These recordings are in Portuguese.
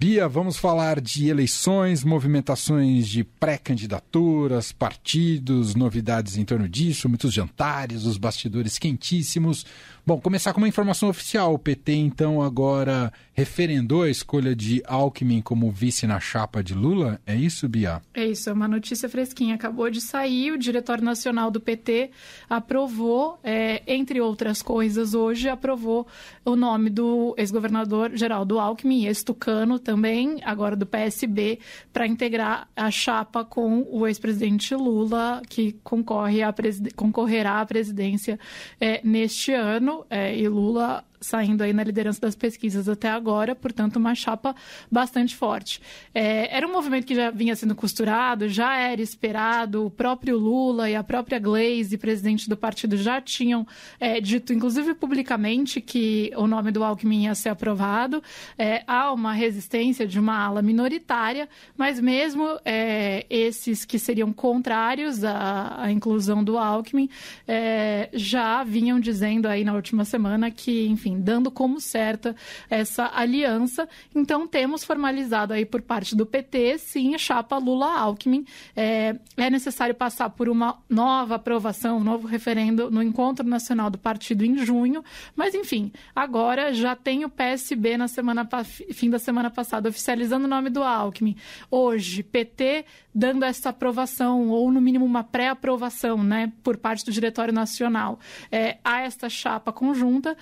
Bia, vamos falar de eleições, movimentações de pré-candidaturas, partidos, novidades em torno disso, muitos jantares, os bastidores quentíssimos. Bom, começar com uma informação oficial. O PT, então, agora referendou a escolha de Alckmin como vice na chapa de Lula. É isso, Bia? É isso, é uma notícia fresquinha. Acabou de sair, o Diretório Nacional do PT aprovou, é, entre outras coisas, hoje aprovou o nome do ex-governador Geraldo Alckmin, ex-tucano também, agora do PSB, para integrar a chapa com o ex-presidente Lula, que concorre a concorrerá à presidência é, neste ano. É, e Lula saindo aí na liderança das pesquisas até agora, portanto, uma chapa bastante forte. É, era um movimento que já vinha sendo costurado, já era esperado, o próprio Lula e a própria Glaze, presidente do partido, já tinham é, dito, inclusive publicamente, que o nome do Alckmin ia ser aprovado. É, há uma resistência de uma ala minoritária, mas mesmo é, esses que seriam contrários à, à inclusão do Alckmin é, já vinham dizendo aí na última semana que, enfim, enfim, dando como certa essa aliança. Então, temos formalizado aí por parte do PT, sim, a chapa Lula-Alckmin. É, é necessário passar por uma nova aprovação, um novo referendo no Encontro Nacional do Partido em junho, mas, enfim, agora já tem o PSB na semana, fim da semana passada oficializando o nome do Alckmin. Hoje, PT dando essa aprovação, ou no mínimo uma pré-aprovação, né, por parte do Diretório Nacional é, a esta chapa conjunta.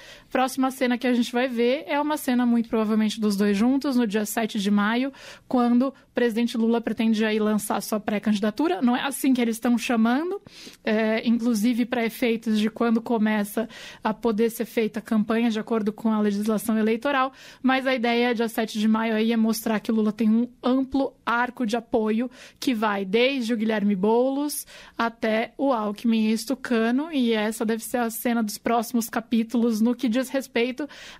Próxima cena que a gente vai ver é uma cena muito provavelmente dos dois juntos, no dia 7 de maio, quando o presidente Lula pretende aí lançar sua pré-candidatura. Não é assim que eles estão chamando, é, inclusive para efeitos de quando começa a poder ser feita a campanha de acordo com a legislação eleitoral, mas a ideia dia 7 de maio aí é mostrar que Lula tem um amplo arco de apoio que vai desde o Guilherme Boulos até o Alckmin Estucano, e essa deve ser a cena dos próximos capítulos no que diz respeito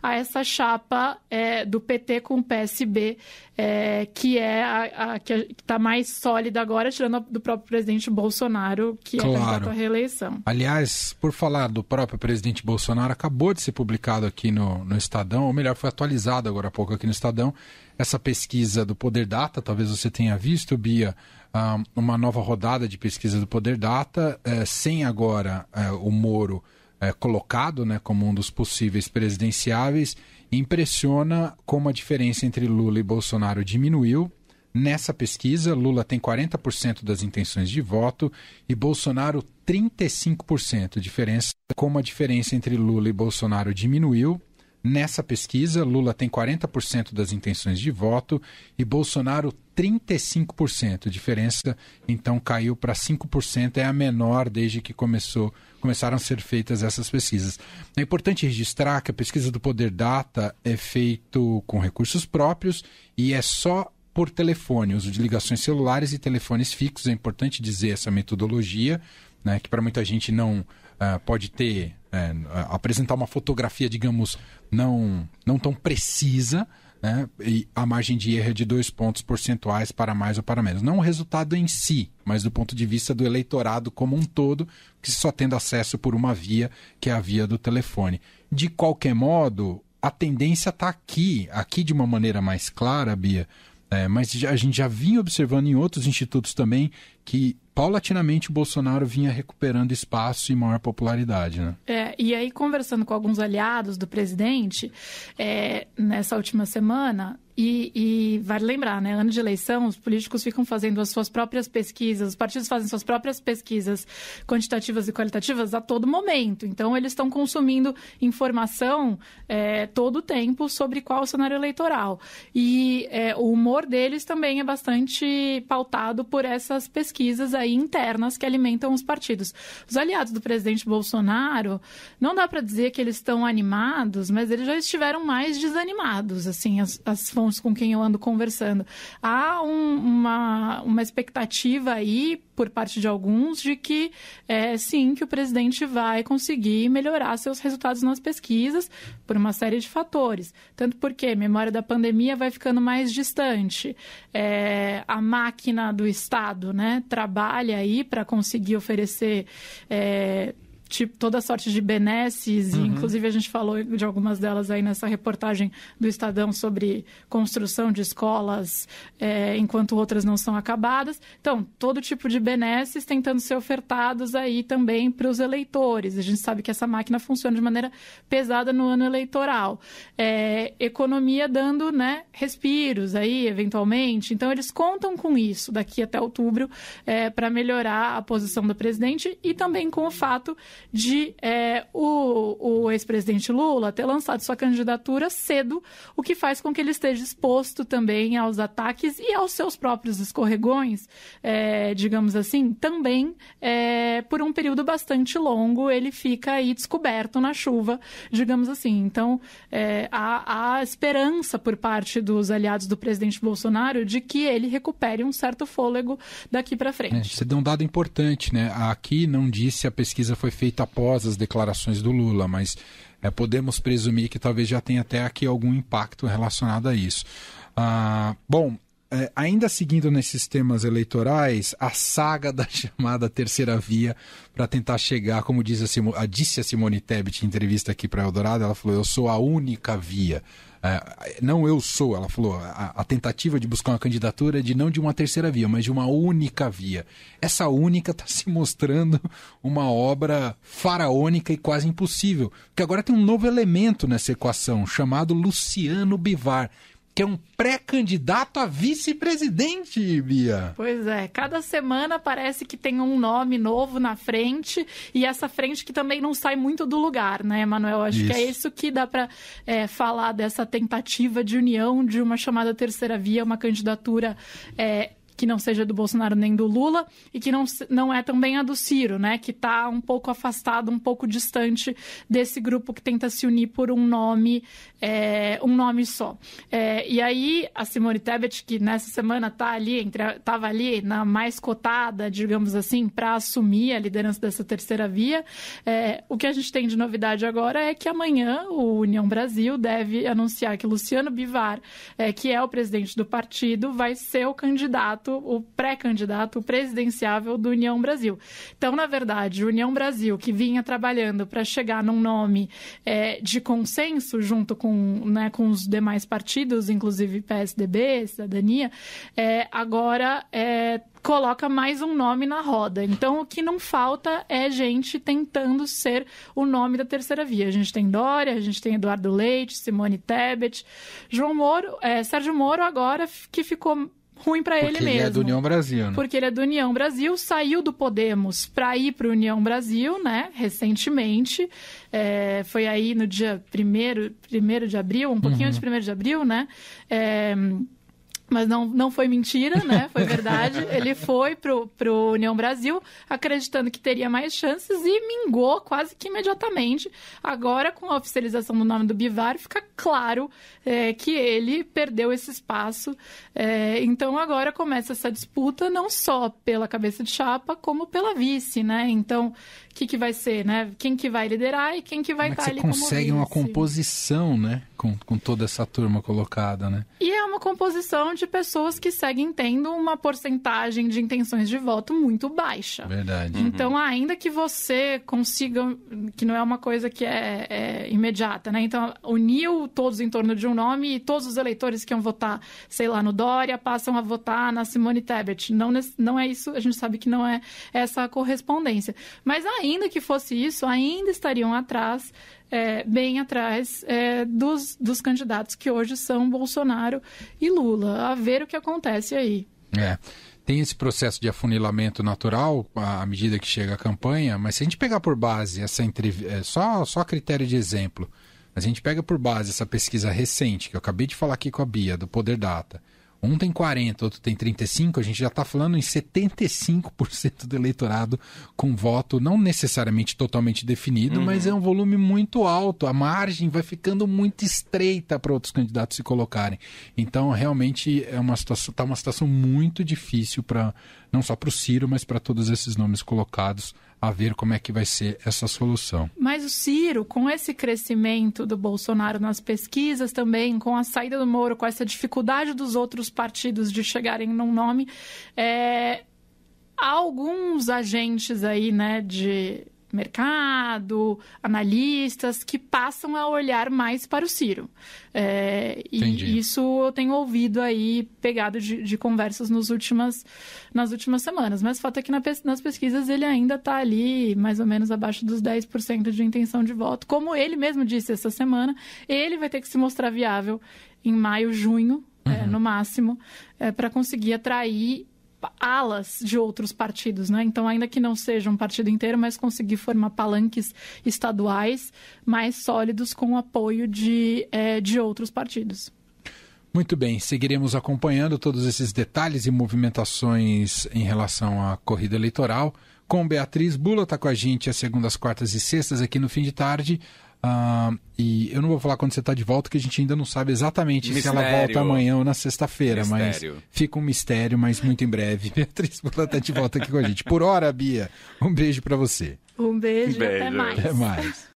a essa chapa é, do PT com o PSB, é, que é a, a que está mais sólida agora, tirando a, do próprio presidente Bolsonaro, que claro. é candidato à reeleição. Aliás, por falar do próprio presidente Bolsonaro, acabou de ser publicado aqui no, no Estadão, ou melhor, foi atualizado agora há pouco aqui no Estadão, essa pesquisa do Poder Data, talvez você tenha visto, Bia, ah, uma nova rodada de pesquisa do Poder Data, eh, sem agora eh, o Moro eh, colocado né, como um dos possíveis presidenciáveis, impressiona como a diferença entre Lula e Bolsonaro diminuiu. Nessa pesquisa, Lula tem 40% das intenções de voto e Bolsonaro 35%. Diferença como a diferença entre Lula e Bolsonaro diminuiu. Nessa pesquisa, Lula tem 40% das intenções de voto e Bolsonaro 35%. Diferença então caiu para 5%, é a menor desde que começou, começaram a ser feitas essas pesquisas. É importante registrar que a pesquisa do Poder Data é feito com recursos próprios e é só por telefone, uso de ligações celulares e telefones fixos. É importante dizer essa metodologia, né, que para muita gente não uh, pode ter é, apresentar uma fotografia, digamos, não, não tão precisa, né? e a margem de erro é de dois pontos percentuais para mais ou para menos. Não o resultado em si, mas do ponto de vista do eleitorado como um todo, que só tendo acesso por uma via, que é a via do telefone. De qualquer modo, a tendência está aqui, aqui de uma maneira mais clara, Bia, é, mas a gente já vinha observando em outros institutos também que paulatinamente o Bolsonaro vinha recuperando espaço e maior popularidade, né? É, e aí conversando com alguns aliados do presidente é, nessa última semana, e, e, vale lembrar, né? Ano de eleição, os políticos ficam fazendo as suas próprias pesquisas, os partidos fazem suas próprias pesquisas quantitativas e qualitativas a todo momento. Então, eles estão consumindo informação é, todo o tempo sobre qual o cenário eleitoral. E é, o humor deles também é bastante pautado por essas pesquisas aí internas que alimentam os partidos. Os aliados do presidente Bolsonaro, não dá para dizer que eles estão animados, mas eles já estiveram mais desanimados, assim, as, as fontes com quem eu ando conversando. Há um, uma, uma expectativa aí, por parte de alguns, de que é, sim, que o presidente vai conseguir melhorar seus resultados nas pesquisas por uma série de fatores. Tanto porque a memória da pandemia vai ficando mais distante. É, a máquina do Estado né, trabalha aí para conseguir oferecer. É, tipo, toda sorte de benesses, uhum. e inclusive a gente falou de algumas delas aí nessa reportagem do Estadão sobre construção de escolas, é, enquanto outras não são acabadas. Então, todo tipo de benesses tentando ser ofertados aí também para os eleitores. A gente sabe que essa máquina funciona de maneira pesada no ano eleitoral. É, economia dando né, respiros aí, eventualmente. Então, eles contam com isso daqui até outubro é, para melhorar a posição do presidente e também com o fato de é, o, o ex-presidente Lula ter lançado sua candidatura cedo, o que faz com que ele esteja exposto também aos ataques e aos seus próprios escorregões, é, digamos assim, também é, por um período bastante longo ele fica aí descoberto na chuva, digamos assim. Então, é, há, há esperança por parte dos aliados do presidente Bolsonaro de que ele recupere um certo fôlego daqui para frente. É, você deu um dado importante, né? Aqui não disse a pesquisa foi feita após as declarações do Lula, mas é, podemos presumir que talvez já tenha até aqui algum impacto relacionado a isso. Ah, bom, é, ainda seguindo nesses temas eleitorais, a saga da chamada terceira via para tentar chegar, como diz a, a, disse a Simone Tebet em entrevista aqui para Eldorado, ela falou: Eu sou a única via. É, não eu sou, ela falou, a, a, tentativa de buscar uma candidatura de não de uma terceira via, mas de uma única via. Essa única está se mostrando uma obra faraônica e quase impossível, porque agora tem um novo elemento nessa equação, chamado Luciano Bivar que é um pré-candidato a vice-presidente, Bia. Pois é, cada semana parece que tem um nome novo na frente e essa frente que também não sai muito do lugar, né, Manuel? Acho isso. que é isso que dá para é, falar dessa tentativa de união de uma chamada terceira via, uma candidatura é, que não seja do Bolsonaro nem do Lula e que não, não é também a do Ciro, né? Que está um pouco afastado, um pouco distante desse grupo que tenta se unir por um nome, é, um nome só. É, e aí a Simone Tebet, que nessa semana tá ali, estava ali na mais cotada, digamos assim, para assumir a liderança dessa terceira via, é, o que a gente tem de novidade agora é que amanhã o União Brasil deve anunciar que Luciano Bivar, é, que é o presidente do partido, vai ser o candidato candidato, o pré-candidato presidenciável do União Brasil. Então, na verdade, o União Brasil, que vinha trabalhando para chegar num nome é, de consenso junto com, né, com os demais partidos, inclusive PSDB, Cidadania, é, agora é, coloca mais um nome na roda. Então, o que não falta é gente tentando ser o nome da terceira via. A gente tem Dória, a gente tem Eduardo Leite, Simone Tebet, João Moro, é, Sérgio Moro agora que ficou ruim para ele mesmo. Porque ele é do União Brasil, né? Porque ele é do União Brasil, saiu do Podemos para ir para o União Brasil, né? Recentemente. É, foi aí no dia 1 primeiro de abril, um pouquinho uhum. antes de 1 de abril, né? É, mas não, não foi mentira, né? Foi verdade. Ele foi pro, pro União Brasil acreditando que teria mais chances e mingou quase que imediatamente. Agora, com a oficialização do nome do Bivar, fica claro é, que ele perdeu esse espaço. É, então, agora começa essa disputa não só pela cabeça de chapa, como pela vice, né? Então, o que, que vai ser, né? Quem que vai liderar e quem que vai como estar é que ali você consegue uma composição, né? Com, com toda essa turma colocada, né? E é uma composição de pessoas que seguem tendo uma porcentagem de intenções de voto muito baixa. Verdade. Então, uhum. ainda que você consiga, que não é uma coisa que é, é, imediata, né? Então, todos em torno de um nome e todos os eleitores que iam votar, sei lá, no Dória, passam a votar na Simone Tebet. Não, não é isso, a gente sabe que não é essa correspondência. Mas ainda que fosse isso, ainda estariam atrás é, bem atrás é, dos, dos candidatos que hoje são Bolsonaro e Lula. A ver o que acontece aí. É. Tem esse processo de afunilamento natural à medida que chega a campanha, mas se a gente pegar por base essa entrevista, é, só, só critério de exemplo, mas a gente pega por base essa pesquisa recente, que eu acabei de falar aqui com a Bia, do Poder Data, um tem 40, outro tem 35, a gente já está falando em 75% do eleitorado com voto não necessariamente totalmente definido, uhum. mas é um volume muito alto. A margem vai ficando muito estreita para outros candidatos se colocarem. Então, realmente, é uma situação, está uma situação muito difícil para não só para o Ciro, mas para todos esses nomes colocados a ver como é que vai ser essa solução. Mas o Ciro, com esse crescimento do Bolsonaro nas pesquisas também, com a saída do Moro, com essa dificuldade dos outros partidos de chegarem num nome, é... alguns agentes aí, né, de mercado, analistas que passam a olhar mais para o Ciro. É, e isso eu tenho ouvido aí, pegado de, de, conversas nos últimas, nas últimas semanas. Mas o fato é que na, nas pesquisas ele ainda está ali, mais ou menos abaixo dos 10% de intenção de voto. Como ele mesmo disse essa semana, ele vai ter que se mostrar viável em maio, junho, é, uhum. é, no máximo, é, para conseguir atrair alas de outros partidos, né? Então, ainda que não seja um partido inteiro, mas conseguir formar palanques estaduais mais sólidos com o apoio de, é, de outros partidos. Muito bem, seguiremos acompanhando todos esses detalhes e movimentações em relação à corrida eleitoral. Com Beatriz Bula está com a gente às segundas, quartas e sextas aqui no fim de tarde. Uh, e eu não vou falar quando você está de volta, que a gente ainda não sabe exatamente mistério. se ela volta amanhã ou na sexta-feira, mas fica um mistério, mas muito em breve. Beatriz Bula está de volta aqui com a gente. Por hora, Bia, um beijo para você. Um beijo, um beijo. até mais. Até mais.